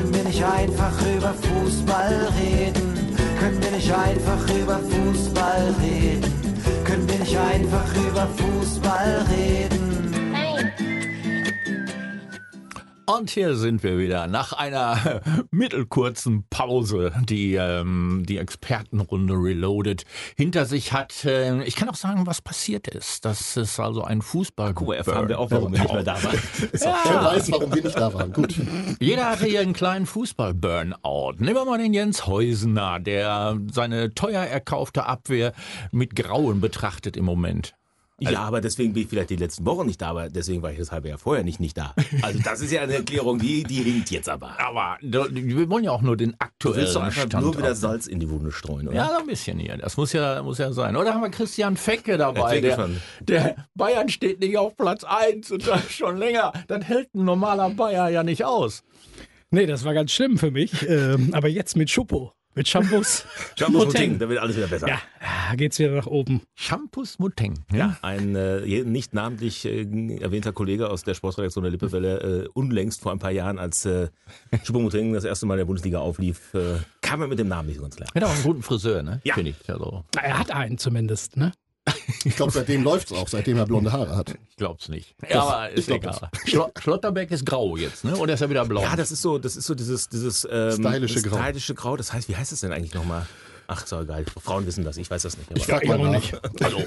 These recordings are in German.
Können wir nicht einfach über Fußball reden? Können wir nicht einfach über Fußball reden? Können wir nicht einfach über Fußball reden? Und hier sind wir wieder nach einer mittelkurzen Pause, die ähm, die Expertenrunde Reloaded hinter sich hat. Äh, ich kann auch sagen, was passiert ist. Das ist also ein Fußball. Mal, erfahren wir auch, warum wir nicht mehr da waren. Ja. Wer weiß, warum wir nicht da waren. Gut. Jeder hatte hier einen kleinen Fußball-Burnout. Nehmen wir mal den Jens Heusener, der seine teuer erkaufte Abwehr mit Grauen betrachtet im Moment. Ja, aber deswegen bin ich vielleicht die letzten Wochen nicht da, aber deswegen war ich das halbe Jahr vorher nicht nicht da. Also das ist ja eine Erklärung, die, die hinkt jetzt aber. Aber du- wir wollen ja auch nur den Du aktuellen willst doch einfach Stand nur wieder Salz in die Wunde streuen, oder? Ja, so ein bisschen hier. Das muss ja, muss ja sein. Oder haben wir Christian Fecke dabei? Der, der Bayern steht nicht auf Platz 1 und das schon länger. Das hält ein normaler Bayer ja nicht aus. Nee, das war ganz schlimm für mich. Ähm, aber jetzt mit Schuppo, mit Shampoos. Shampoos. Moteng, da wird alles wieder besser. Ja, ah, geht's wieder nach oben. Shampoos Muteng. Ja, ein äh, nicht namentlich äh, erwähnter Kollege aus der Sportredaktion der Lippewelle, äh, unlängst vor ein paar Jahren, als äh, Choupo-Moting das erste Mal in der Bundesliga auflief, äh, kam er mit dem Namen nicht so ganz klar. Hat auch einen guten Friseur, ne? Ja. Finde ich. Also, Er hat einen zumindest, ne? Ich glaube, seitdem läuft's auch, seitdem er blonde Haare hat. ich glaub's nicht. Ja, aber ist egal. Schlo Schlotterbeck ist grau jetzt, ne? Oder ist er wieder blau? Ja, das ist so, das ist so dieses, dieses ähm, Stylische Grau. Stylische Grau. Das heißt, wie heißt es denn eigentlich nochmal? Ach, so egal. Frauen wissen das, ich weiß das nicht. Aber Ich frag ich mal nicht. also,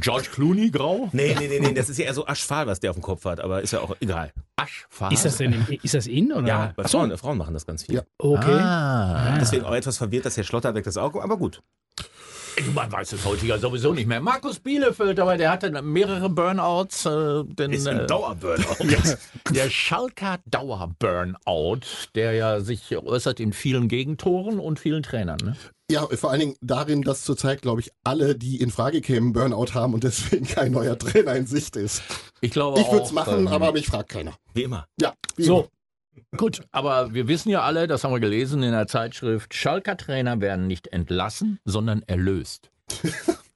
George Clooney grau? nee, nee, nee, nee, das ist ja eher so aschfahl, was der auf dem Kopf hat, aber ist ja auch egal. Aschfarben. Ist das denn in, ist das in oder? Ja, so, Frauen, Frauen machen das ganz viel. Ja. okay. Ah. Deswegen auch etwas verwirrt, dass Herr Schlotterbeck das auch, aber gut. Man weiß es heute ja sowieso nicht mehr. Markus Bielefeld, aber der hatte mehrere Burnouts. Äh, denn, äh, Dauerburnout. Der Schalker Dauer-Burnout, der ja sich äußert in vielen Gegentoren und vielen Trainern. Ne? Ja, vor allen Dingen darin, dass zurzeit, glaube ich, alle, die in Frage kämen, Burnout haben und deswegen kein neuer Trainer in Sicht ist. Ich glaube Ich würde es machen, ähm, aber mich fragt keiner. Wie immer. Ja, wie So, Gut, aber wir wissen ja alle, das haben wir gelesen in der Zeitschrift, Schalker Trainer werden nicht entlassen, sondern erlöst.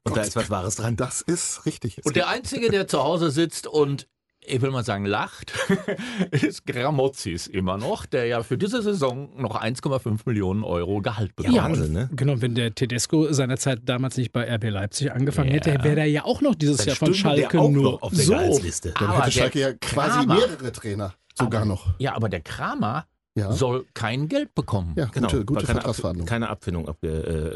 Und da ist was Wahres dran. Das ist richtig. Und der Einzige, der zu Hause sitzt und ich will mal sagen, lacht, ist Gramozis immer noch, der ja für diese Saison noch 1,5 Millionen Euro Gehalt bekommt. Ja, Wahnsinn, ne? genau, wenn der Tedesco seinerzeit damals nicht bei RB Leipzig angefangen Ja. hätte, wäre er ja auch noch dieses Dann Jahr von Schalke auch nur noch auf der so. Gehaltsliste. Dann Aber hätte Schalke ja quasi Kramer- mehrere Trainer. Sogar noch. Ja, aber der Kramer Ja, soll kein Geld bekommen. ja Genau, gute, gute keine, Ab Vertragsverhandlung. keine Abfindung abge,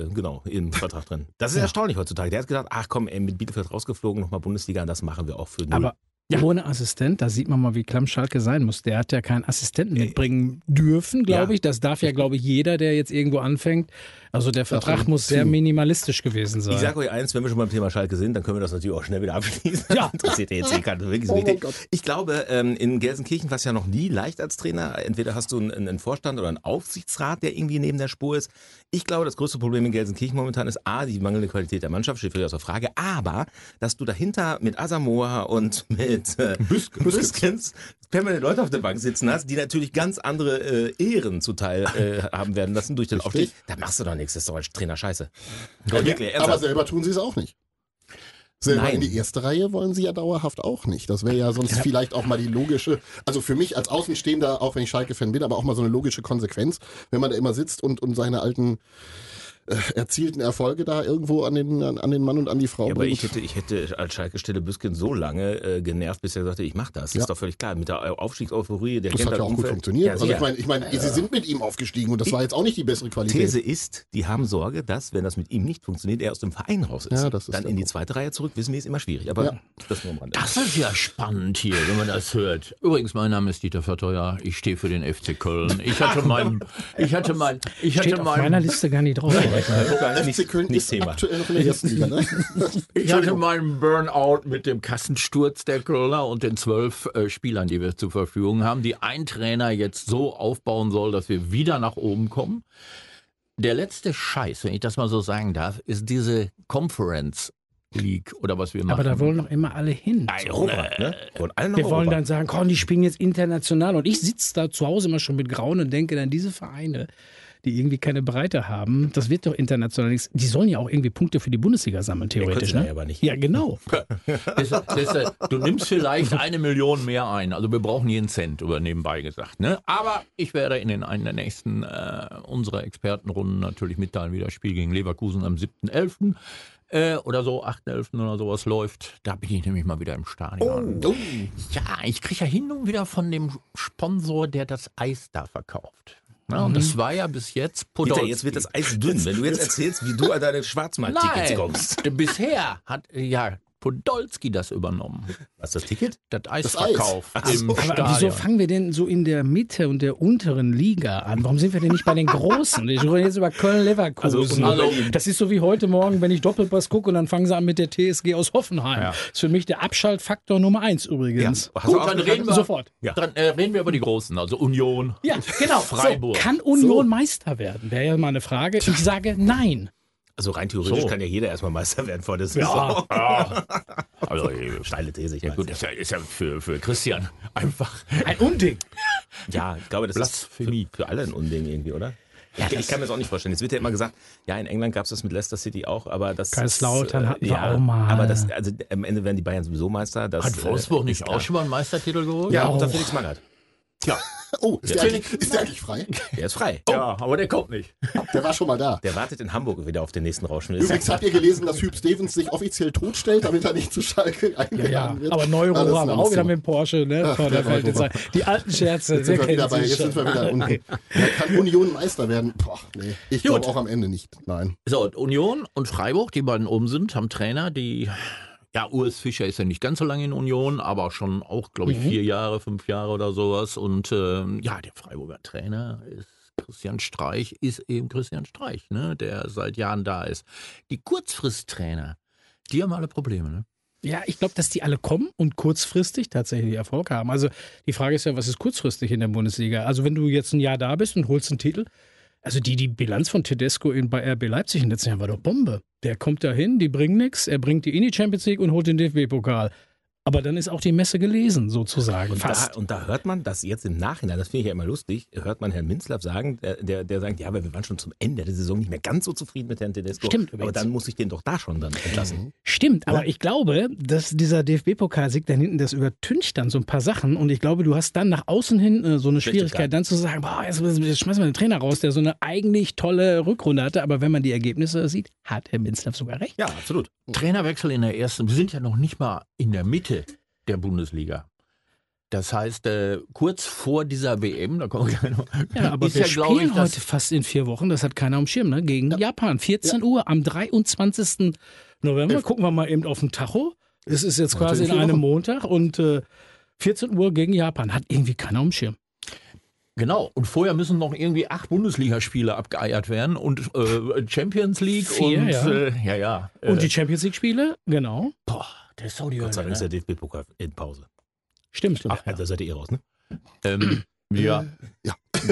äh, genau, im Vertrag drin. Das ist erstaunlich heutzutage. Der hat gedacht, ach komm, ey, mit Bielefeld rausgeflogen, nochmal Bundesliga, das machen wir auch für null. Aber ohne Assistent, da sieht man mal, wie klamm Schalke sein muss. Der hat ja keinen Assistenten mitbringen dürfen, glaube Ja. ich. Das darf ja, glaube ich, jeder, der jetzt irgendwo anfängt. Also der Vertrag muss sehr minimalistisch gewesen sein. ich sage euch eins, wenn wir schon beim Thema Schalke sind, dann können wir das natürlich auch schnell wieder abschließen. Ja. Interessiert jetzt eh keinen. Wirklich so Oh wichtig. Ich glaube, ähm, in Gelsenkirchen war es ja noch nie leicht als Trainer. Entweder hast du einen, einen Vorstand oder einen Aufsichtsrat, der irgendwie neben der Spur ist. Ich glaube, das größte Problem in Gelsenkirchen momentan ist A, die mangelnde Qualität der Mannschaft, steht völlig außer Frage, aber dass du dahinter mit Asamoah und mit äh, Büskens permanent Leute auf der Bank sitzen hast, die natürlich ganz andere äh, Ehren zuteil äh, haben werden lassen durch den. Aufstieg. Da machst du doch nichts, das ist doch als Trainer scheiße. Ja, wirklich, aber ernsthaft. selber tun sie es auch nicht. Selber Nein. in die erste Reihe wollen sie ja dauerhaft auch nicht. Das wäre ja sonst vielleicht auch mal die logische, also für mich als Außenstehender, auch wenn ich Schalke-Fan bin, aber auch mal so eine logische Konsequenz, wenn man da immer sitzt und, und seine alten äh, erzielten Erfolge da irgendwo an den, an, an den Mann und an die Frau Ja, aber bringt. ich hätte, ich hätte als Schalke-Stelle Büsken so lange äh, genervt, bis er sagte, ich mach das. Ja. Ist doch völlig klar. Mit der Aufstiegseuphorie, der das hat ja auch gut Umfeld. funktioniert. Ja, also ich meine, ich meine, sie sind mit ihm aufgestiegen und das war jetzt auch nicht die bessere Qualität. These ist, die haben Sorge, dass, wenn das mit ihm nicht funktioniert, er aus dem Verein raus ist. Ja, das ist Dann in die zweite Reihe zurück, wissen wir, ist immer schwierig. Aber Ja. das nur am Rande. Das ist ja spannend hier, wenn man das hört. Übrigens, mein Name ist Dieter Verteuer. Ich stehe für den FC Köln. Ich hatte meinen, ich hatte mein, ich Steht hatte auf meiner meinen, Liste gar nicht drauf. FC Köln nicht ist Thema. aktuell noch in der ersten Liga, ne? ich hatte meinen Burnout mit dem Kassensturz der Kölner und den zwölf äh, Spielern, die wir zur Verfügung haben, die ein Trainer jetzt so aufbauen soll, dass wir wieder nach oben kommen. Der letzte Scheiß, wenn ich das mal so sagen darf, ist diese Conference League oder was wir machen. Aber da wollen noch immer alle hin. Europa, ne? Wollen alle Wir wollen Europa. dann sagen, komm, die spielen jetzt international. Und ich sitze da zu Hause immer schon mit Grauen und denke dann, diese Vereine, die irgendwie keine Breite haben. Das wird doch international nichts. Die sollen ja auch irgendwie Punkte für die Bundesliga sammeln, theoretisch. können sie Ne? aber nicht. Ja, genau. Das, das, du nimmst vielleicht eine Million mehr ein. Also wir brauchen jeden Cent, über nebenbei gesagt. Ne? Aber ich werde in den einen der nächsten äh, unserer Expertenrunden natürlich mitteilen, wie das Spiel gegen Leverkusen am 7.11. Äh, oder so, 8.11. oder sowas läuft. Da bin ich nämlich mal wieder im Stadion. Oh, Ja, ich kriege ja hin und wieder von dem Sponsor, der das Eis da verkauft. Ja, und das war ja bis jetzt Podolski. jetzt wird das Eis dünn. Wenn du jetzt erzählst, wie du an deine Schwarzmarkt-Tickets kommst. Bisher hat ja Podolski das übernommen. Was ist das Ticket? Das Das Eisverkauf Eis. im Aber wieso fangen wir denn so in der Mitte und der unteren Liga an? Warum sind wir denn nicht bei den Großen? Ich rede jetzt über Köln-Leverkusen. Also, also- das ist so wie heute Morgen, wenn ich Doppelpass gucke und dann fangen sie an mit der TSG aus Hoffenheim. Ja. Das ist für mich der Abschaltfaktor Nummer eins übrigens. Du Gut, dann reden wir, Sofort. Ja. dann, äh, reden wir über die Großen, also Union. Ja, genau. Freiburg. So, kann Union Meister werden? Wäre ja mal eine Frage. Ich sage nein. Also rein theoretisch So. kann ja jeder erstmal Meister werden vor der Saison. Ja. Also, äh, Steile These, ich ja gut, ist ja, ist ja für, für Christian einfach. Ein Unding. Ja, ich glaube, das Blasphemie. ist für, für alle ein Unding irgendwie, oder? ich, ich kann mir das auch nicht vorstellen. Jetzt wird ja immer gesagt, ja, in England gab es das mit Leicester City auch, aber das. Kaiserslautern ist, hatten wir ja, auch mal. Aber das, also am Ende werden die Bayern sowieso Meister. Das, Hat Wolfsburg äh, nicht auch klar. schon mal einen Meistertitel geholt? Ja, Auch. unter Felix Magath. Tja. oh ist, der eigentlich, ist der eigentlich frei? Der ist frei. Ja, aber der kommt nicht. Der war schon mal da. Der wartet in Hamburg wieder auf den nächsten Rauschen. Übrigens habt ihr gelesen, dass Hüb Stevens sich offiziell totstellt, damit er nicht zu Schalke Ja, eingeladen ja. wird. Aber Neuro haben wir auch wieder mit dem Porsche, ne? Ach, Vor der. Die alten Scherze, Jetzt sind, wir wieder bei, jetzt sind wir wieder unten. Da kann Union Meister werden. Boah, nee. Ich glaube auch am Ende nicht. Nein. So, und Union und Freiburg, die beiden oben sind, haben Trainer, die. Ja, Urs Fischer ist ja nicht ganz so lange in Union, aber schon auch, glaube ich, vier Jahre, fünf Jahre oder sowas. Und ähm, ja, der Freiburger Trainer ist Christian Streich, ist eben Christian Streich, ne, der seit Jahren da ist. Die Kurzfristtrainer, die haben alle Probleme, ne? Ja, ich glaube, dass die alle kommen und kurzfristig tatsächlich Erfolg haben. Also die Frage ist ja, was ist kurzfristig in der Bundesliga? Also wenn du jetzt ein Jahr da bist und holst einen Titel, also die, die Bilanz von Tedesco in, bei RB Leipzig im letzten Jahr war doch Bombe. Der kommt da hin, die bringen nichts, er bringt die in die Champions League und holt den DFB-Pokal. Aber dann ist auch die Messe gelesen, sozusagen. Und da, Fast. und da hört man, dass jetzt im Nachhinein, das finde ich ja immer lustig, hört man Herrn Minzlaff sagen, der, der, der sagt, ja, aber wir waren schon zum Ende der Saison nicht mehr ganz so zufrieden mit Herrn Tedesco. Stimmt Aber übrigens. dann muss ich den doch da schon dann entlassen. Stimmt, aber ich glaube, dass dieser DFB-Pokalsieg da hinten, das übertüncht dann so ein paar Sachen und ich glaube, du hast dann nach außen hin äh, so eine Schwierigkeit, dann zu sagen, boah, jetzt, jetzt schmeißen wir den Trainer raus, der so eine eigentlich tolle Rückrunde hatte, aber wenn man die Ergebnisse sieht, hat Herr Minzlaff sogar recht. Ja, absolut. Trainerwechsel in der ersten. Wir sind ja noch nicht mal in der Mitte der Bundesliga. Das heißt, äh, kurz vor dieser WM, da kommen wir noch, Ja, aber ist wir ja, spielen ich, heute fast in vier Wochen, das hat keiner am Schirm, ne? gegen Japan, 14 Uhr am 23. November. Gucken wir mal eben auf den Tacho. Es ist jetzt quasi in einem. Montag und äh, 14 Uhr gegen Japan. Hat irgendwie keiner am Schirm. Genau, und vorher müssen noch irgendwie acht Bundesligaspiele abgeeiert werden und äh, Champions League Vier, und ja. Äh, ja, ja. Äh, Und die Champions League-Spiele, genau. boah, der ist auch die Gott sei Dank ist ne? der DFB-Pokal in Pause. Stimmt. Ach, da seid ihr eh raus, ne? ähm, ja. Ja.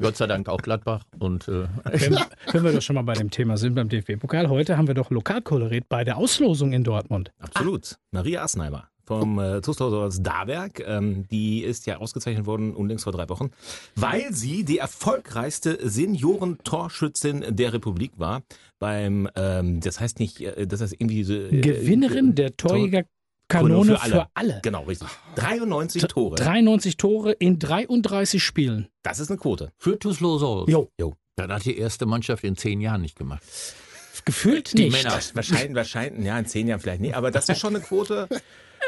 Gott sei Dank auch Gladbach und äh, Wenn, wenn wir doch schon mal bei dem Thema sind, beim DFB-Pokal, heute haben wir doch Lokalkolorit bei der Auslosung in Dortmund. Absolut. Maria Asnheimer vom äh, Zuschauers Daberg, ähm, die ist ja ausgezeichnet worden unlängst vor drei Wochen, weil sie die erfolgreichste Seniorentorschützin der Republik war. Beim, ähm, das heißt nicht, äh, das heißt irgendwie so, äh, Gewinnerin der Torjägerkanone für alle. für alle. Genau, richtig. 93 Tore. 93 Tore in 33 Spielen. Das ist eine Quote. für Tuslo Jo. Jo. Das hat die erste Mannschaft in zehn Jahren nicht gemacht. Gefühlt Die nicht. Männer. Wahrscheinlich, wahrscheinlich, ja, in zehn Jahren vielleicht nicht, aber das ist schon eine Quote.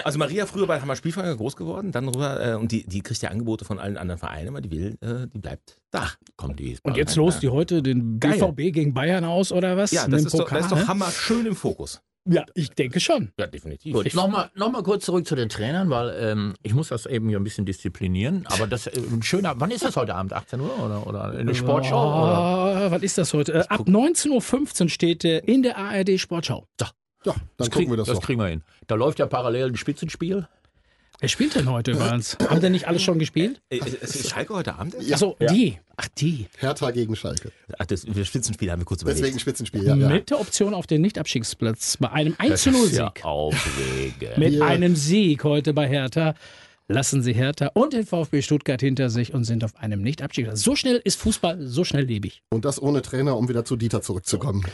Also Maria früher bei Hammer Spielverein groß geworden, dann rüber, äh, und die, die kriegt ja Angebote von allen anderen Vereinen, aber die will, äh, die bleibt da. Kommt die ist Und jetzt lost die heute den Geil. BVB gegen Bayern aus oder was? Ja, das ist, doch, das ist doch Hammer schön im Fokus. Ja, ich denke schon. Ja, definitiv. Gut, nochmal noch mal kurz zurück zu den Trainern, weil ähm, ich muss das eben hier ein bisschen disziplinieren. Aber das äh, ein schöner, wann ist das heute Abend? 18 Uhr oder, oder in der Sportschau? Oder? Oh, was ist das heute? Äh, ab 19.15 Uhr steht äh, in der ARD Sportschau. Ja, dann Das, gucken krieg, wir das, das noch. kriegen wir hin. Da läuft ja parallel ein Spitzenspiel. Wer spielt denn heute übrigens? Haben denn nicht alle schon gespielt? Äh, Ist ist Schalke heute Abend? Ja. Achso, die. Ach, die. Hertha gegen Schalke. Ach, das, das Spitzenspiel haben wir kurz Deswegen überlegt. Spitzenspiel, ja. ja. Mit der Option auf den Nicht-Abstiegsplatz bei einem 1 Das 0 ist ja Sieg. aufregend. Mit einem Sieg heute bei Hertha lassen sie Hertha und den VfB Stuttgart hinter sich und sind auf einem Nicht-Abstieg. So schnell ist Fußball, so schnell lebig. Und das ohne Trainer, um wieder zu Dieter zurückzukommen.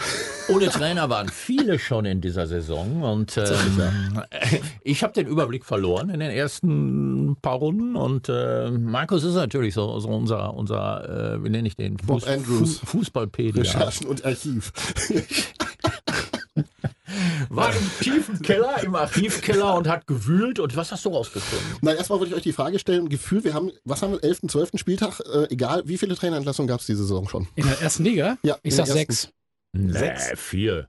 Ohne Trainer waren viele schon in dieser Saison und ähm, ich habe den Überblick verloren in den ersten paar Runden und äh, Markus ist natürlich so, so unser, unser äh, wie nenne ich den? Bob Andrews. Fu Fußballpedia. Recherchen und Archiv. War im tiefen Keller, im Archivkeller und hat gewühlt und was hast du rausgefunden? Na, erstmal wollte ich euch die Frage stellen, Gefühl, wir haben, was haben wir, 11., 12. Spieltag, äh, egal, wie viele Trainerentlassungen gab es diese Saison schon? In der ersten Liga? Ja, Ich sag der ersten. sechs. Nee, vier.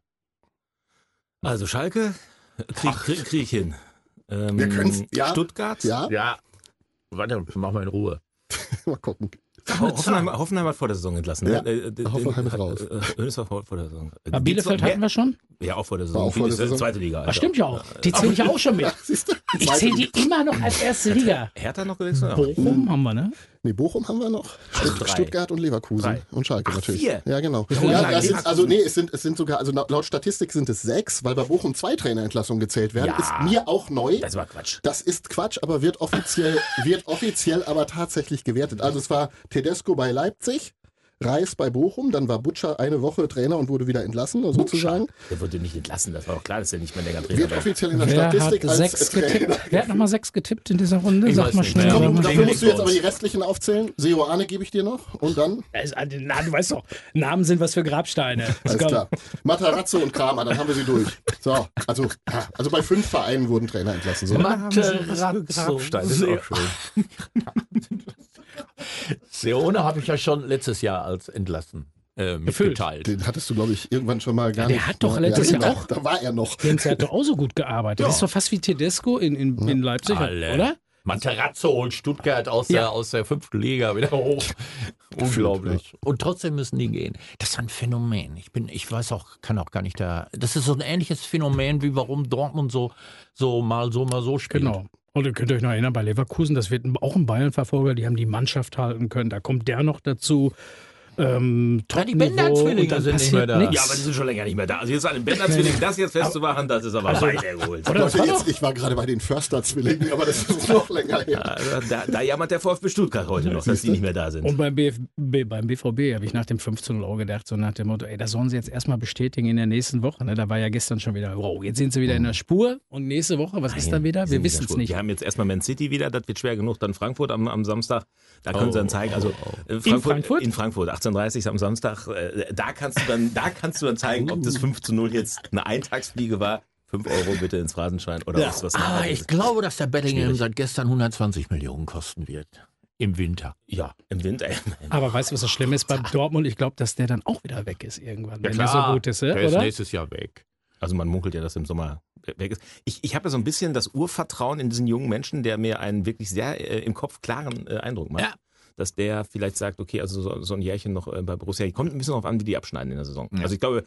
Also Schalke krieg, krieg, krieg ich hin. Ähm, Wir können's, ja. Stuttgart. Ja, Ja. Warte, mach mal in Ruhe. mal gucken. Ho Hoffenheim, Hoffenheim hat vor der Saison entlassen. Ja, ne? Äh, den- Hoffenheim ist hat- raus. äh, Hönes war vor, vor der Saison. Äh, Aber Bielefeld hatten wir schon? Ja, auch vor der War Saison. auch vor der Saison. Zweite Liga. Das also. stimmt ja auch. Die zähle ich ja auch schon mit. Ja? Ich zähle die immer noch als erste Liga. Hertha noch gewechselt? Bochum haben wir, ne? Nee, Bochum haben wir noch. Stutt. Stuttgart und Leverkusen. Drei. Und Schalke Ach, natürlich. vier. Ja, genau. Ja, sind, also nee, es sind, es sind sogar, also laut Statistik sind es sechs, weil bei Bochum zwei Trainerentlassungen gezählt werden. Ja. Ist mir auch neu. Das war Quatsch. Das ist Quatsch, aber wird offiziell, wird offiziell aber tatsächlich gewertet. Also es war Tedesco bei Leipzig, Reis bei Bochum, dann war Butcher eine Woche Trainer und wurde wieder entlassen, sozusagen. Der wurde nicht entlassen. Das war doch klar, dass er nicht mehr länger Trainer Wird war. offiziell in der Wer hat Statistik als sechs Trainer. getippt? Wer hat nochmal sechs getippt in dieser Runde? Ich Sag mal nicht schnell. Komm, dafür musst du jetzt aber die restlichen aufzählen. Seoane gebe ich dir noch. Und dann, Na, du weißt doch, Namen sind was für Grabsteine. alles Komm. klar. Matarazzo und Kramer, dann haben wir sie durch. So, also, also bei fünf Vereinen wurden Trainer entlassen. So. Materazzo. Grabstein, das ist auch schön. Seone habe ich ja schon letztes Jahr als entlassen äh, mitgeteilt. Den hattest du, glaube ich, irgendwann schon mal gar Der nicht. hat doch letztes ja, Jahr da- auch- Da war er noch. Jens hat doch auch so gut gearbeitet. Das ist doch fast wie Tedesco in, in, in Leipzig, Alle. oder? Materazzo holt Stuttgart aus, Ja. der, aus der fünften Liga wieder hoch. Unglaublich. Und trotzdem müssen die gehen. Das ist ein Phänomen. Ich bin, ich weiß auch, kann auch gar nicht da. Das ist so ein ähnliches Phänomen, wie warum Dortmund so, so mal so, mal so spielt. Genau. Und ihr könnt euch noch erinnern, bei Leverkusen, das wird auch ein Bayern-Verfolger, die haben die Mannschaft halten können. Da kommt der noch dazu. Ähm, Ja, die Bender-Zwillinge dann sind nicht mehr da. nichts. Ja, aber die sind schon länger nicht mehr da. Also jetzt an den Bänder-Zwilling das jetzt festzumachen, das ist aber weit das Leute, war jetzt, ich war gerade bei den Förster-Zwillingen, aber das ist noch länger her. Also, da, da jammert der VfB Stuttgart heute noch, dass die nicht mehr da sind. und beim, BFB, beim BVB habe ich nach dem 15 Euro gedacht, so nach dem Motto, ey, das sollen sie jetzt erstmal bestätigen in der nächsten Woche. Ne? Da war ja gestern schon wieder, wow, jetzt sind sie wieder in der Spur. Und nächste Woche, was ist da wieder? Wir wissen es nicht. Wir haben jetzt erstmal Man City wieder, das wird schwer genug. Dann Frankfurt am, am Samstag. Da können sie dann zeigen, also äh, Frankfurt? In Frankfurt, 18.30 am Samstag. Äh, da kannst du dann, da kannst du dann zeigen, ob das 5 zu 0 jetzt eine Eintagsfliege war. 5 Euro bitte ins Phrasenschwein oder was, was Ah, anderes. ich glaube, dass der Bellingham Schwierig. seit gestern 120 Millionen kosten wird. Im Winter. Ja, im Winter. Aber weißt du, was das Schlimme ist beim Dortmund? Ich glaube, dass der dann auch wieder weg ist irgendwann, wenn der klar, so gut ist, der ja, ist oder? nächstes Jahr weg. Also man munkelt ja, dass im Sommer weg ist. Ich, ich habe ja so ein bisschen das Urvertrauen in diesen jungen Menschen, der mir einen wirklich sehr äh, im Kopf klaren äh, Eindruck macht. Ja. Dass der vielleicht sagt, okay, also so, so ein Jährchen noch äh, bei Borussia, kommt ein bisschen darauf an, wie die abschneiden in der Saison. Ja. Also ich glaube,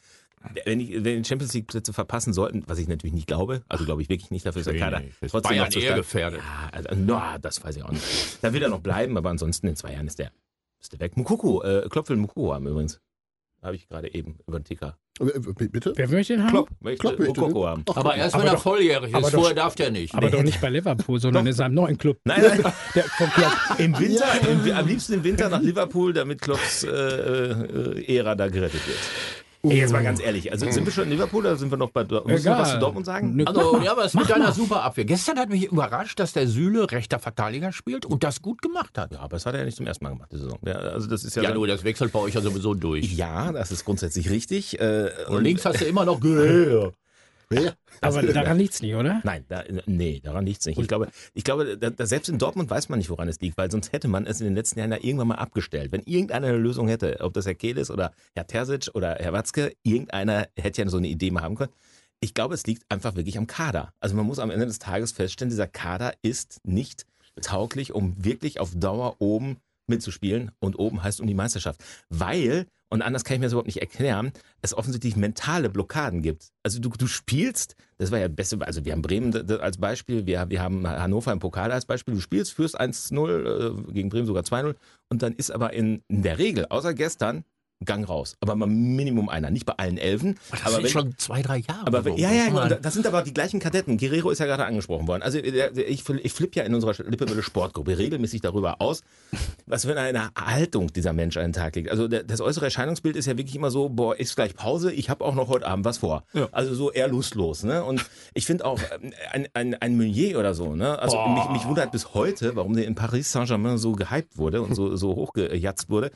wenn, ich, wenn die Champions League Plätze verpassen sollten, was ich natürlich nicht glaube, also glaube ich wirklich nicht, dafür ist der Kader trotzdem Bayern noch zu stark. gefährdet. Ja, also, na, das weiß ich auch nicht. Da wird er noch bleiben, aber ansonsten in zwei Jahren ist der, ist der weg. Mukoko, äh, Klopfel Mukoko haben übrigens. Habe ich gerade eben über den Ticker. Äh, Bitte? Wer möchte den haben? Klopp, möchte Klopp möchte Mukoko den. haben. Ach, Aber erst wenn er doch- volljährig aber ist, doch- vorher darf der nicht. Aber doch nicht bei Liverpool, sondern in seinem neuen Club. Nein, nein. Der, vom Club. Im Winter, im, am liebsten im Winter nach Liverpool, damit Klopps äh, äh, Ära da gerettet wird. Ey, jetzt mal ganz ehrlich, also sind wir schon in Liverpool oder sind wir noch bei Dortmund? Noch was zu Dortmund sagen? Also, ja, aber es ist mit einer mal. super Abwehr. Gestern hat mich überrascht, dass der Süle rechter Verteidiger spielt und das gut gemacht hat. Ja, aber das hat er ja nicht zum ersten Mal gemacht, die Saison. Ja, also das ist ja, Ja, nur das wechselt bei euch ja sowieso durch. ja, das ist grundsätzlich richtig. Äh, Und links hast du immer noch Gehör. Wer? Aber daran liegt's nicht, oder? Nein, da, nee, daran liegt es nicht. Ich glaube, ich glaube da, da, selbst in Dortmund weiß man nicht, woran es liegt, weil sonst hätte man es in den letzten Jahren ja irgendwann mal abgestellt. Wenn irgendeiner eine Lösung hätte, ob das Herr Kehl ist oder Herr Terzic oder Herr Watzke, irgendeiner hätte ja so eine Idee mal haben können. Ich glaube, es liegt einfach wirklich am Kader. Also man muss am Ende des Tages feststellen, dieser Kader ist nicht tauglich, um wirklich auf Dauer oben mitzuspielen. Und oben heißt um die Meisterschaft. Weil, und anders kann ich mir das überhaupt nicht erklären, es offensichtlich mentale Blockaden gibt. Also du, du spielst, das war ja das Beste, also wir haben Bremen als Beispiel, wir, wir haben Hannover im Pokal als Beispiel, du spielst, führst 1-0, äh, gegen Bremen sogar 2-0 und dann ist aber in, in der Regel, außer gestern, Gang raus. Aber mal Minimum einer. Nicht bei allen Elfen. Das aber sind wenn, schon zwei, drei Jahre. aber wenn, ja, ja, man- und das sind aber die gleichen Kadetten. Guerrero ist ja gerade angesprochen worden. Also ich, ich flippe ja in unserer Lippewelle Sportgruppe regelmäßig darüber aus, was für eine Haltung dieser Mensch an den Tag legt. Also das äußere Erscheinungsbild ist ja wirklich immer so, boah, ist gleich Pause, ich habe auch noch heute Abend was vor. Also so eher lustlos. Ne? Und ich finde auch ähm, ein, ein, ein Meunier oder so, ne? also mich, mich wundert bis heute, warum der in Paris Saint-Germain so gehypt wurde und so, so hochgejatzt wurde,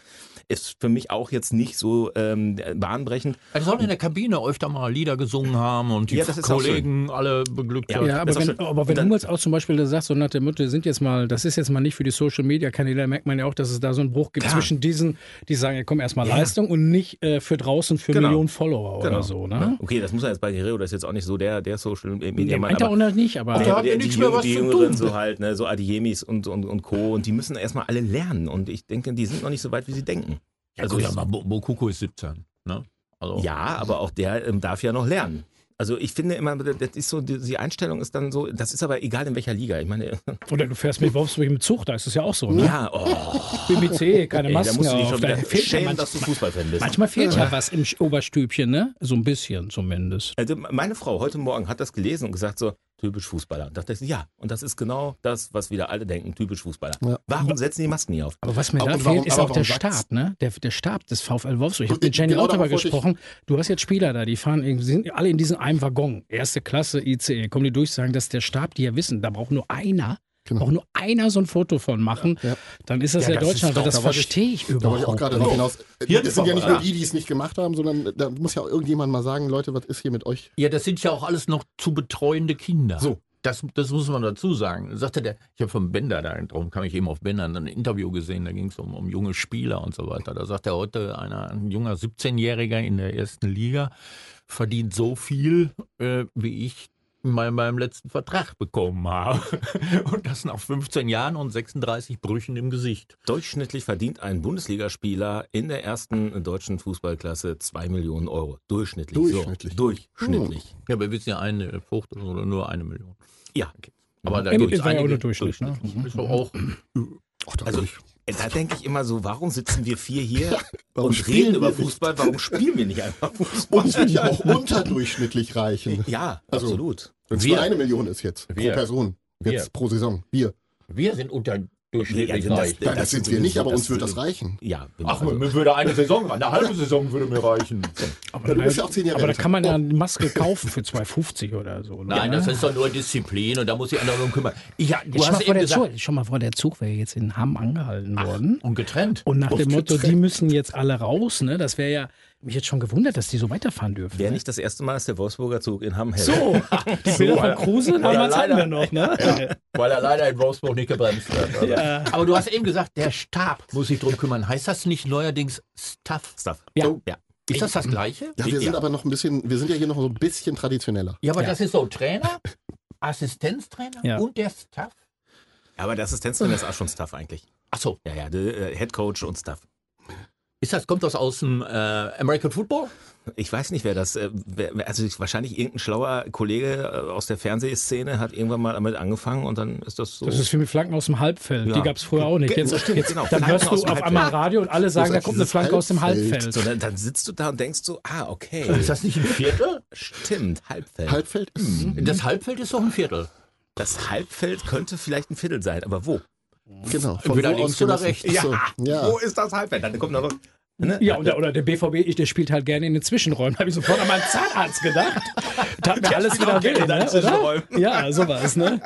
ist für mich auch jetzt nicht so ähm, bahnbrechend. Er soll in der Kabine öfter mal Lieder gesungen haben und die Ja, das ist auch Kollegen alle beglückt Ja. haben. Ja, aber wenn, aber wenn dann- du jetzt auch zum Beispiel sagst, so nach der Motto, wir sind jetzt mal, das ist jetzt mal nicht für die Social Media Kanäle, merkt man ja auch, dass es da so einen Bruch gibt Klar. zwischen diesen, die sagen, ja komm, erstmal Leistung und nicht äh, für draußen für Genau. Millionen Follower oder so, ne? Okay, das muss er jetzt bei Guerrero, das ist jetzt auch nicht so der, der Social Media Nee, Mann, meint er aber- auch noch nicht, aber aber die, die, Jüng- die Jüngeren so halt, ne, so Adiemis und, und, und Co. Und die müssen erstmal alle lernen. Und ich denke, die sind noch nicht so weit, wie sie denken. Ja, Also gut, ich- aber Bokuko ist 17. Ne? Also, Ja, aber auch der ähm, darf ja noch lernen. Also ich finde immer, das ist so, die, Einstellung ist dann so, das ist aber egal in welcher Liga. Ich meine, oder du fährst mit Wolfsburg im Zug, da ist es ja auch so, ne? ja, oh, BBC, keine ey, da Masken musst du dich auf, schon ja schämen, dass du manchmal, Fußballfan bist. manchmal fehlt ja was im Oberstübchen, ne? So ein bisschen zumindest. Also meine Frau heute Morgen hat das gelesen und gesagt so, typisch Fußballer. Und dachte ich, ja, und das ist genau das, was wieder alle denken, typisch Fußballer. Ja. Warum setzen die Masken nie auf? Aber was mir Aber da fehlt, warum- ist auch der Stab, ne? Der, der Stab des VfL Wolfsburg. Ich habe mit Jenny genau auch darüber gesprochen. Du hast jetzt Spieler da, die fahren, irgendwie- sind alle in diesem einen Waggon. Erste Klasse, ICE. Kommen die durch, sagen, dass der Stab, die ja wissen, da braucht nur einer, Genau. braucht nur einer so ein Foto von machen. Ja. Dann ist das Ja, ja, das Deutschland. doch- das da ich- verstehe ich Da wollte überhaupt ich auch gerade nicht. darauf hinaus. Hier Es sind ja nicht nur ja. die, die es nicht gemacht haben, sondern da muss ja auch irgendjemand mal sagen, Leute, was ist hier mit euch? Ja, das sind ja auch alles noch zu betreuende Kinder. So. Das, das muss man dazu sagen. Sagte der, ich habe vom Bender, da, darum kam ich eben auf Bender, ein Interview gesehen, da ging es um, um junge Spieler und so weiter. Da sagt er heute, einer, ein junger 17-Jähriger in der ersten Liga verdient so viel, äh, wie ich in meinem, letzten Vertrag bekommen habe. Und das nach 15 Jahren und 36 Brüchen im Gesicht. Durchschnittlich verdient ein Bundesligaspieler in der ersten deutschen Fußballklasse 2 Millionen Euro. Durchschnittlich. Durchschnittlich. So. Durchschnittlich. Ja, wir wissen ja eine Frucht oder nur eine Million. Ja. Aber da gibt es einige nur Durchschnitt, ne? durchschnittlich. Ist doch auch Ach, Also ich. Da denke ich immer so, warum sitzen wir vier hier Warum und spielen reden wir über nicht? Fußball? Warum spielen wir nicht einfach Fußball? Uns wird ja auch unterdurchschnittlich reichen. Ja, Also, absolut. Wenn es nur eine Million ist jetzt Wir- pro Person, jetzt wir- pro Saison. Wir. Wir sind unterdurchschnittlich Ja, das- reich. Nein, das sind wir nicht, aber uns wird das reichen. Ja, Ach, also, mir würde eine Saison, eine halbe Saison würde mir reichen. Aber, Ja, du bist ja auch zehn Jahre aber da kann man ja eine Maske kaufen für 2,50 oder so. Ne? Nein, das ist doch nur Disziplin und da muss sich einer darum kümmern. Ja, du schon, mal hast eben der gesagt, Zug, schon mal vor, der Zug wäre jetzt in Hamm angehalten worden. und getrennt. Und nach dem Auf Motto, die müssen jetzt alle raus, ne? Das wäre ja mich jetzt schon gewundert, dass die so weiterfahren dürfen. wäre ne? nicht das erste Mal, dass der Wolfsburger Zug in Hamm hält. So, die Bilder von Kruse damals Ja, hatten wir leider. noch, ne? Weil er leider in Wolfsburg nicht gebremst wird. Also. Ja. Aber du hast eben gesagt, der Stab muss sich drum kümmern. Heißt das nicht neuerdings Staff? Stuff. Ja. ja. Ist das das Gleiche? Ja, wir Ja. sind aber noch ein bisschen, wir sind ja hier noch so ein bisschen traditioneller. Ja, aber Ja. das ist so Trainer, Assistenztrainer Ja. und der Staff. Aber der Assistenztrainer ist auch schon Stuff eigentlich. Achso, Ja, ja, der äh, Head Coach und Stuff. Ist das, kommt das aus dem äh, American Football? Ich weiß nicht, wer das, äh, wer, also ich- wahrscheinlich irgendein schlauer Kollege äh, aus der Fernsehszene hat irgendwann mal damit angefangen und dann ist das so. Das ist wie mit Flanken aus dem Halbfeld. Ja. Die gab es früher auch nicht. Jetzt, so stimmt, jetzt genau. dann Flanken hörst du auf einmal Radio und alle sagen, da kommt eine Flanke aus dem Halbfeld. So, dann, dann sitzt du da und denkst so, ah, okay. Ist das nicht ein Viertel? Stimmt, Halbfeld. Halbfeld ist, Das Halbfeld ist doch ein Viertel. Das Halbfeld könnte vielleicht ein Viertel sein, aber wo? genau. Von Entweder wo links aus oder rechts. Ach so, ja. Wo ist das Halbfeld? Dann kommt noch. Ne? Ja, oder, oder der BVB, ich, der spielt halt gerne in den Zwischenräumen. Da habe ich sofort an meinen Zahnarzt gedacht. Tat mir alles wieder weh, in den ne? Zwischenräumen. oder? Ja, sowas, ne?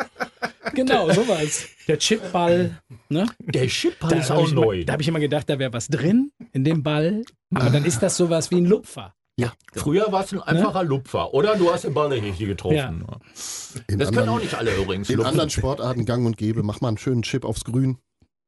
Genau, sowas. Der Chipball, ne? Der Chipball Da ist habe auch ich, neu. immer- da hab ich immer gedacht, da wäre was drin in dem Ball. Aber dann ist das sowas wie ein Lupfer. Ja, früher war es ein einfacher Lupfer. Oder du hast den Ball nicht richtig getroffen. In Das können anderen, auch nicht alle übrigens. in lupfen. anderen Sportarten gang und gäbe. Mach mal einen schönen Chip aufs Grün.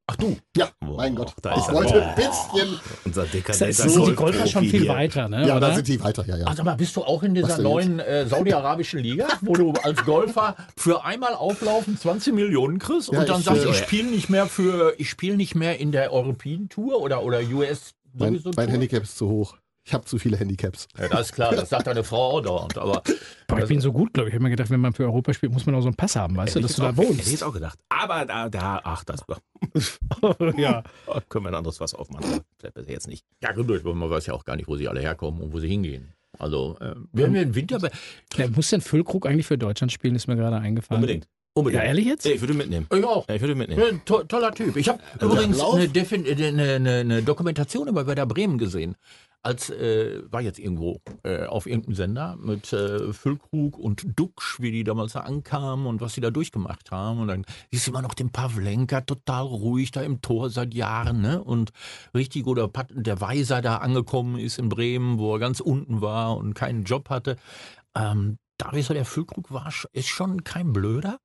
Ach du, Ja, Boah, mein Gott. da ich ist wollte ein bisschen. Unser Da dekadenter sind die Golfer schon viel hier. weiter, ne? Ja, oder? da sind die weiter, ja, ja. Ach, mal, bist du auch in dieser neuen äh, saudi-arabischen Liga, wo du als Golfer für einmal auflaufen 20 Millionen kriegst Ja, und dann ich, sagst, äh, ich spiele nicht mehr für, ich spiele nicht mehr in der European Tour oder oder US Mein, sowieso mein? Handicap ist zu hoch. Ich habe zu viele Handicaps. Ja, das ist klar, das sagt deine Frau auch dauernd. Aber Aber ich bin so gut, glaube ich. Ich habe mir gedacht, wenn man für Europa spielt, muss man auch so einen Pass haben, weißt du, dass du da Hätte ich wohnst. jetzt auch gedacht. Aber da, da, ach, das ja. können wir ein anderes was aufmachen. Vielleicht besser jetzt nicht. ja, gut, man weiß ja auch gar nicht, wo sie alle herkommen und wo sie hingehen. Also, äh, werden wir im Winter. Bei, ja. Muss denn Füllkrug eigentlich für Deutschland spielen, ist mir gerade eingefallen. Unbedingt. Ja, Unbedingt. ehrlich jetzt? Ich würde mitnehmen. ich auch. Ja, ich würde mitnehmen. Ja, ein to toller Typ. Ich habe übrigens eine, eine, eine, eine Dokumentation über Werder Bremen gesehen. Als äh, war jetzt irgendwo äh, auf irgendeinem Sender mit äh, Füllkrug und Duxch, wie die damals da ankamen und was sie da durchgemacht haben. Und dann siehst du immer noch den Pavlenka total ruhig da im Tor seit Jahren, ne? Und richtig oder Pat der Weiser da angekommen ist in Bremen, wo er ganz unten war und keinen Job hatte. Ähm, da ist der Füllkrug war, ist schon kein Blöder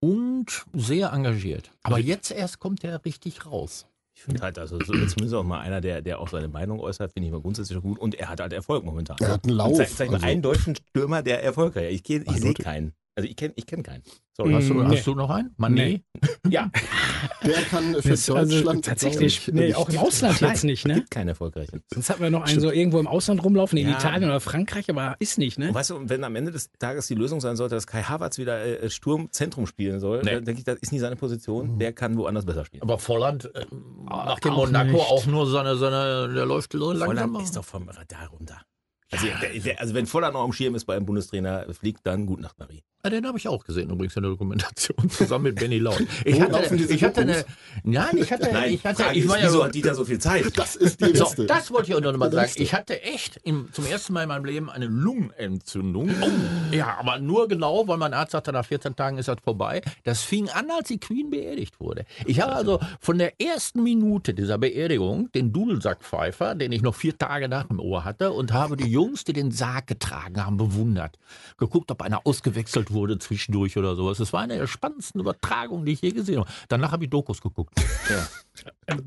und sehr engagiert. Aber jetzt erst kommt er richtig raus. Ich finde halt, also so, zumindest auch mal einer, der, der auch seine Meinung äußert, finde ich mal grundsätzlich gut. Und er hat halt Erfolg momentan. Er hat einen Lauf, Zeig, zeig mal also- einen deutschen Stürmer, der erfolgreich ist. Ich, ich sehe keinen. Also ich kenne ich kenn keinen. Sorry. Hast du, Mm, nee. hast du noch einen? Mané? Ja, Der kann für das, also Deutschland tatsächlich, glaub ich, nee, auch im Ausland Nein, jetzt nicht, Es ne? gibt keine erfolgreichen. Sonst hatten wir noch einen so irgendwo im Ausland rumlaufen, in Ja. Italien oder Frankreich, aber ist nicht, Und ne? weißt du, wenn am Ende des Tages die Lösung sein sollte, dass Kai Havertz wieder äh, Sturmzentrum spielen soll, Nee. dann denke ich, das ist nie seine Position. Der kann woanders besser spielen. Aber Volland äh, macht in auch Monaco nicht. auch nur seine, seine der läuft so langsam. Volland ist doch vom Radar runter. Also, der, der, also wenn Volland noch am Schirm ist bei einem Bundestrainer, fliegt dann gut Nacht, Marie. Ja, den habe ich auch gesehen, übrigens in der Dokumentation, zusammen mit Benny Laut. Ich Wo hatte, ich hatte eine, nein, ich hatte, ich hatte, ich war wieso ja, hat Dieter so viel Zeit? Das ist die so, Liste. das wollte ich auch noch mal Die sagen. Ich hatte echt im, zum ersten Mal in meinem Leben eine Lungenentzündung. Oh, ja, aber nur genau, weil mein Arzt sagte, nach 14 Tagen ist das vorbei. Das fing an, als die Queen beerdigt wurde. Ich habe also von der ersten Minute dieser Beerdigung den Dudelsackpfeifer, den ich noch vier Tage nach dem Ohr hatte, und habe die Jungs, die den Sarg getragen haben, bewundert. Geguckt, ob einer ausgewechselt wurde zwischendurch oder sowas. Es war eine der spannendsten Übertragungen, die ich je gesehen habe. Danach habe ich Dokus geguckt.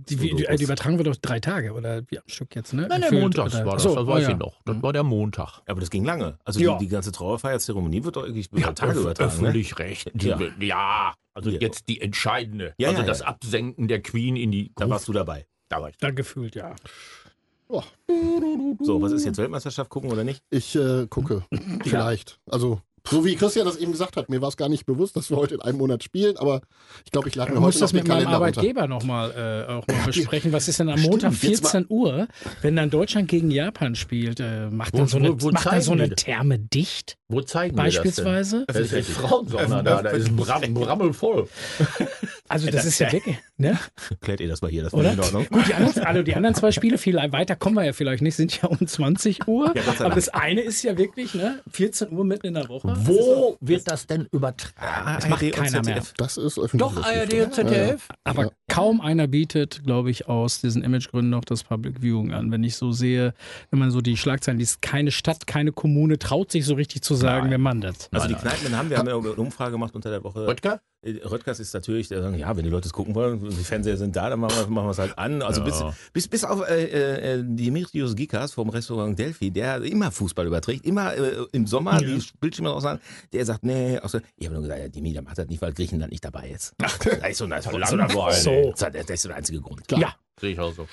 Die, die, die übertragen wir doch drei Tage oder wie am Stück jetzt, ne? Nein, der oder- war das, so, das oh weiß ja. ich noch. Das war der Montag. Aber das ging lange. Also Ja. die, die ganze Trauerfeierzeremonie wird doch irgendwie über Tage öff- übertragen. Ne? Völlig recht. Die, ja. Ja. also Ja. jetzt die entscheidende. Ja, also ja, das ja. Absenken der Queen in die Da warst du dabei. Da war ich. Da gefühlt, ja. So, was ist jetzt Weltmeisterschaft gucken oder nicht? Ich äh, gucke. Vielleicht. Also, so wie Christian das eben gesagt hat, mir war es gar nicht bewusst, dass wir heute in einem Monat spielen, aber ich glaube, ich lade mir heute noch das mit meinem. Arbeitgeber nochmal äh, auch mal besprechen. Was ist denn am Montag Stimmt, jetzt 14 Uhr, wenn dann Deutschland gegen Japan spielt? Äh, macht Wo- dann so eine, wo- wo macht dann zeigen so eine das? Therme dicht? Wo zeigen Beispielsweise? wir das denn? Da ist Frauensauna da, da ist Bram, Brammelvoll. Also das ist ja weg, ne? Klärt ihr das mal hier, das Oder? in Ordnung. Gut, die anderen, also die anderen zwei Spiele, viel weiter kommen wir ja vielleicht nicht, sind ja um 20 Uhr. Ja, aber das eine ist ja wirklich, ne? 14 Uhr mitten in der Woche. Wo wird das denn übertragen? Das macht keiner mehr. Das ist öffentlich. Doch, ARD und ZDF? Aber kaum einer bietet, glaube ich, aus diesen Imagegründen noch das Public Viewing an. Wenn ich so sehe, wenn man so die Schlagzeilen liest, keine Stadt, keine Kommune traut sich so richtig zu sagen, wir machen das. Also die Kneipen haben wir haben ja eine Umfrage gemacht unter der Woche. Röttger? Äh, Röttgers ist natürlich, der sagt, ja, wenn die Leute es gucken wollen, die Fernseher sind da, dann machen wir, machen wir es halt an. Also bis, bis, bis auf äh, äh, Dimitrios Gikas vom Restaurant Delphi, der immer Fußball überträgt, immer äh, im Sommer die Bildschirme aussagen, der sagt, nee, so, ich habe nur gesagt, ja, Dimi, der macht das nicht, weil Griechenland nicht dabei ist. Ach, das ist so, das ist So. das ist so der einzige Grund. Klar. Ja. Sehe ich auch so.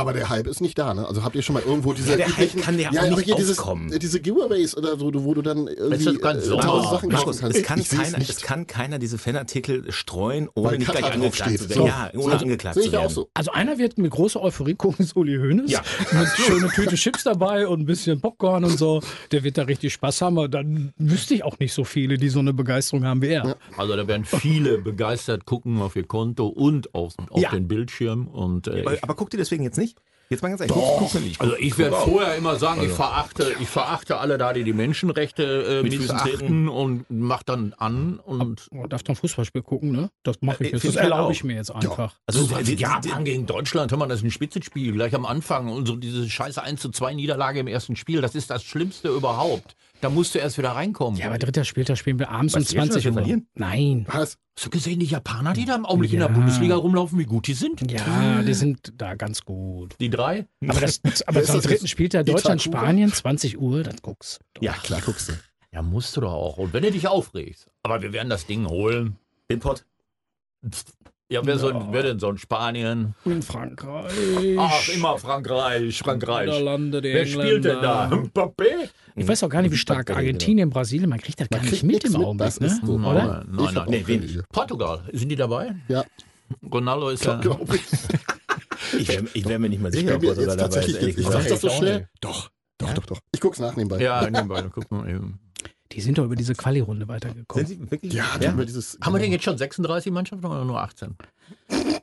Aber der Hype ist nicht da, ne? Also habt ihr schon mal irgendwo diese Ja, der Hype kann ja auch aber nicht hier dieses, aufkommen. äh, diese Giveaways oder so, wo du dann irgendwie das ganz äh, tausend Sachen Markus, kaufen kannst. es kann, keiner, es kann keiner diese Fanartikel streuen, ohne Weil nicht gleich angeklagt zu werden. So. Ja, ohne angeklagt Sehe zu ich ja werden. auch so. Also einer wird mit großer Euphorie gucken, ist Uli Hoeneß. Ja. Mit schöne Tüte Chips dabei und ein bisschen Popcorn und so. Der wird da richtig Spaß haben. Aber dann wüsste ich auch nicht so viele, die so eine Begeisterung haben wie er. Also da werden viele begeistert gucken auf ihr Konto und auf, auf Ja. den Bildschirm. Und, äh, Aber, aber guckt ihr deswegen jetzt nicht? Jetzt mal ganz ehrlich. Ihr nicht. also ich werde vorher immer sagen, ich verachte, ich verachte alle da, die die Menschenrechte äh, Mit missachten und mach dann an und Man darf dann Fußballspiel gucken, ne? Das mache ich Äh, jetzt. Das ich halt erlaube ich mir jetzt einfach. Also, so, die- die- Japan gegen Deutschland, hör mal, das ist ein Spitzenspiel, gleich am Anfang. Und so diese scheiße 1 zu 2 Niederlage im ersten Spiel, das ist das Schlimmste überhaupt. Da musst du erst wieder reinkommen. Ja, aber dritter Spieltag spielen wir abends um Weißt du jetzt schon, 20 dass wir Uhr. verlieren? Nein. Was? Hast du gesehen, die Japaner, die da im Augenblick in der Ja. Bundesliga rumlaufen, wie gut die sind? Ja, die sind da ganz gut. Die drei? Aber, das, aber das dritten jetzt? Spieltag Deutschland? Spanien, 20 Uhr, das guckst du. Ja, klar, guckst du. Ja, musst du doch auch. Und wenn du dich aufregst. Aber wir werden das Ding holen. Den Pott. Ja, wer, so, wer denn so in Spanien? In Frankreich. Ach, immer Frankreich, Frankreich. Niederlande, die Wer spielt denn da? Engländer. Mbappé? Ich weiß auch gar nicht, wie stark Argentinien, Brasilien, man kriegt das gar Man nicht kriegt mit im mit, Augenblick, das ne? ist so. Oder? Nein, nein, nein. Nee, wenig. Portugal, sind die dabei? Ja, Ronaldo ist ja. glaube ich. Ich wäre wär mir nicht mal Ich sicher, ob Portugal dabei ist, ich sag das so schnell. Doch, doch, doch, doch. Ich guck's nach nebenbei. Ja, nebenbei, guck mal eben. Die sind doch über diese Quali-Runde weitergekommen. Sind sie wirklich? Ja, ja. Über dieses, haben genau. wir denn jetzt schon 36 Mannschaften oder nur 18?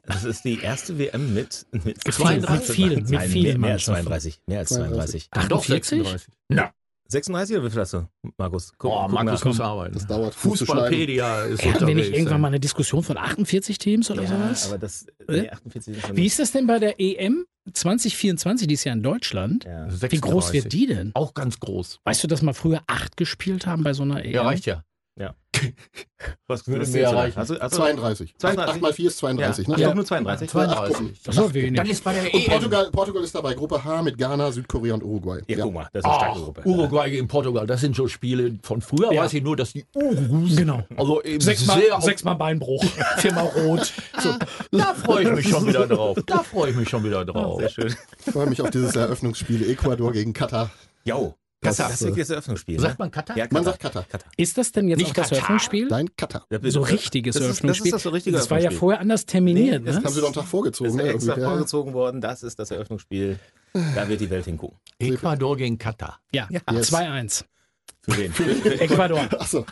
Das ist die erste WM mit, mit 32. Mit vielen, mit vielen Mannschaften. Mehr als 32. Mehr als 32. 48? 48? Na. 36er Wiffelasse, Markus. Guck, oh, Markus nach. muss arbeiten. Das dauert. Fußballpedia ist ja, Hatten wir nicht irgendwann mal eine Diskussion von 48 Teams oder ja, sowas? Aber das, äh? nee, 48 ist Wie ist das denn bei der EM 2024, die ist ja in Deutschland? Ja. Wie groß wird die denn? Auch ganz groß. Weißt du, dass wir früher acht gespielt haben bei so einer EM? Ja, reicht ja. Was Würde was mehr zählst du da? reichen. Hast du, hast du, 32. 32. 8 mal 4 ist 32, ja. ne? Ja. nur 32. 32. Das ist wenig. Dann ist bei der Und EM. Portugal, Portugal ist dabei, Gruppe H mit Ghana, Südkorea und Uruguay. Ja, guck mal, das ist eine starke Gruppe. Uruguay gegen Portugal, das sind so Spiele von früher, Ja. weiß ich nur, dass die Urus, Genau. also eben Sechsmal, sehr sechsmal Beinbruch, viermal rot. so, da freue ich mich schon wieder drauf. Da freue ich mich schon wieder drauf. Sehr schön. Ich freue mich auf dieses Eröffnungsspiel Ecuador gegen Katar. Jo. Das Das, ist, das das Eröffnungsspiel. Sagt ne? man Katar? Ja, Man sagt Katar. Katar. Ist das denn jetzt Nicht auch das Katar. Eröffnungsspiel? Nein, Katar. Ja. So richtiges das ist, Eröffnungsspiel? Das ist das so richtige Das war ja vorher anders terminiert, Nee, ne? Das haben sie doch einen Tag Das vorgezogen. ist Ne? extra Irgendwie, ja. vorgezogen worden. Das ist das Eröffnungsspiel. Da wird die Welt hingucken. Ecuador gegen Katar. Ja, Yes. 2-1. Für wen? Ecuador. Achso.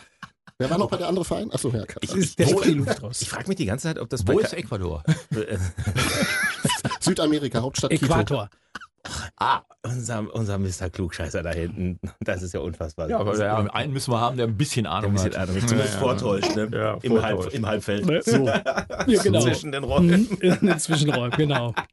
Wer war noch bei der andere Verein? Achso, ja, Katar. Der ist die Luft raus. Ich frage mich die ganze Zeit, ob das Wo bei ist Ecuador? Südamerika, Hauptstadt Quito. Ah, unser, unser Mr. Klugscheißer da hinten. Das ist ja unfassbar. ja, aber ja, einen müssen wir haben, der ein bisschen ein Ahnung bisschen hat. Ahnung. Zumindest vortäuscht, ne? Ja, Im, Halb. Im Halbfeld. Ne? So. Ja, genau. Zwischen den. Mhm, In den Zwischenräumen, genau.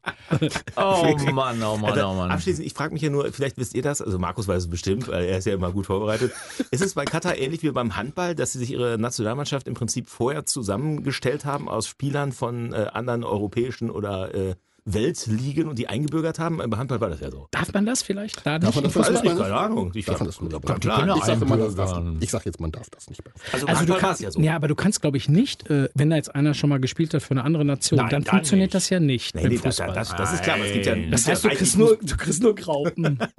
Oh Mann, oh Mann, oh Mann. Abschließend, ich frage mich ja nur, vielleicht wisst ihr das, also Markus weiß es bestimmt, weil er ist ja immer gut vorbereitet. Ist es bei Katar ähnlich wie beim Handball, dass sie sich ihre Nationalmannschaft im Prinzip vorher zusammengestellt haben aus Spielern von äh, anderen europäischen oder äh, Weltligen und die eingebürgert haben? Beim Handball war das ja so. Darf man das vielleicht da Darf man das man keine Ahnung. Ich Darf man das nicht? klar. Ich sage, man darf das einbürgern. nicht. Ich sag jetzt, man darf das nicht. Also, Also du kannst, ja so. ja, aber du kannst, glaube ich, nicht, äh, wenn da jetzt einer schon mal gespielt hat für eine andere Nation, Nein, dann dann funktioniert nicht. das ja nicht Nee, beim nee, das, Fußball. das, das ist klar, aber es gibt ja. Das heißt, du kriegst, nur, du kriegst nur Graupen.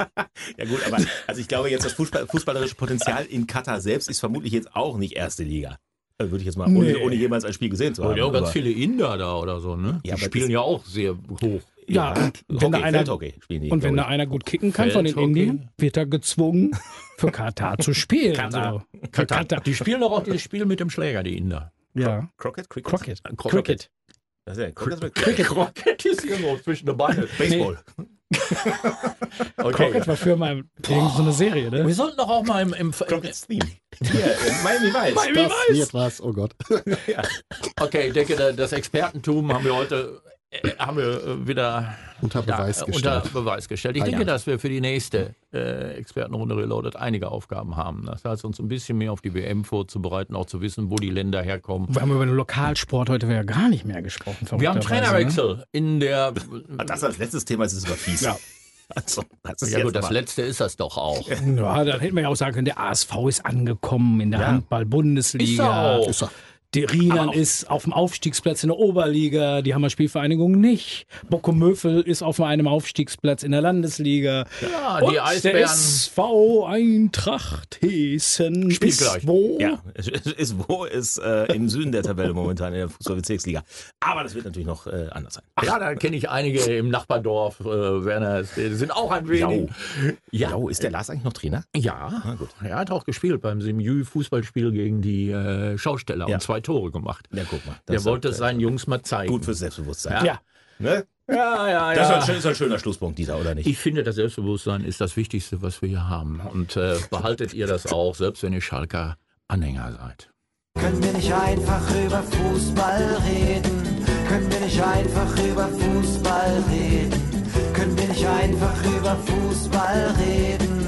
Ja gut, aber also ich glaube jetzt das Fußball, fußballerische Potenzial in Katar selbst ist vermutlich jetzt auch nicht erste Liga. Also würde ich jetzt mal, ohne, Nee. ohne jemals ein Spiel gesehen zu haben. ja auch ganz aber- viele Inder da oder so, ne? Ja, die spielen ja auch sehr hoch. Ja, und wenn da Hockey, einer- Feldhockey spielen die, Und wenn da einer gut kicken kann von den. Indien, wird er gezwungen, für Katar zu spielen. Katar. So. Für Katar. Die spielen doch auch dieses Spiel mit dem Schläger, die Inder. Ja. Crockett, Cricket. Crockett. Crockett. Cricket. Das ist ja, Crockett, ist Cricket. Crockett ist irgendwo zwischen den Beinen. Baseball. Okay. War früher mal irgend so eine Serie, ne? Wir sollten doch auch mal im, im, im Crockett's Theme. Hier, äh, Miami Vice. Das wird was, oh Gott. Okay, ich denke, da- das Expertentum haben wir heute haben wir äh, wieder Unter Beweis ja, gestellt. unter Beweis gestellt. Ich Ah, denke, ja. dass wir für die nächste äh, Expertenrunde Reloaded einige Aufgaben haben. Das heißt, uns ein bisschen mehr auf die WM vorzubereiten, auch zu wissen, wo die Länder herkommen. Wir haben über den Lokalsport heute ja gar nicht mehr gesprochen. Wir haben Trainerwechsel in der. Das als letztes Thema ist es aber fies. Ja. Also, das Ja gut, das aber- letzte ist das doch auch. Ne? Ja, dann hätten wir ja auch sagen können, der ASV ist angekommen in der Ja. Handball-Bundesliga. Ist er auch. Ist er. Die Rienan ist auf dem Aufstiegsplatz in der Oberliga, die Hammer-Spielvereinigung nicht. Bockum-Möffel ist auf einem Aufstiegsplatz in der Landesliga. Ja, Und die der Eisbären. SV Eintracht Hessen Spielt ist gleich. wo? Ja, ist, ist wo ist äh, im Süden der Tabelle momentan in der Fußballbezirksliga. Aber das wird natürlich noch äh, anders sein. Ja, da kenne ich einige im Nachbardorf, äh, Werner, die sind auch ein wenig. Ja, Jau, ist der Lars eigentlich noch Trainer? Ja, Na gut. er hat auch gespielt beim Semjü-Fußballspiel gegen die äh, Schausteller Ja. und zwei Tore gemacht. Ja, guck mal. Der wollte es äh, seinen Jungs mal zeigen. Gut fürs Selbstbewusstsein. Ja. Ne? Ja, ja, Das ist, ja. ein, schön- ist ein schöner Schlusspunkt, dieser, oder nicht? Ich finde, das Selbstbewusstsein ist das Wichtigste, was wir hier haben. Und äh, behaltet ihr das auch, selbst wenn ihr Schalker Anhänger seid. Können wir nicht einfach über Fußball reden? Können wir nicht einfach über Fußball reden? Können wir nicht einfach über Fußball reden?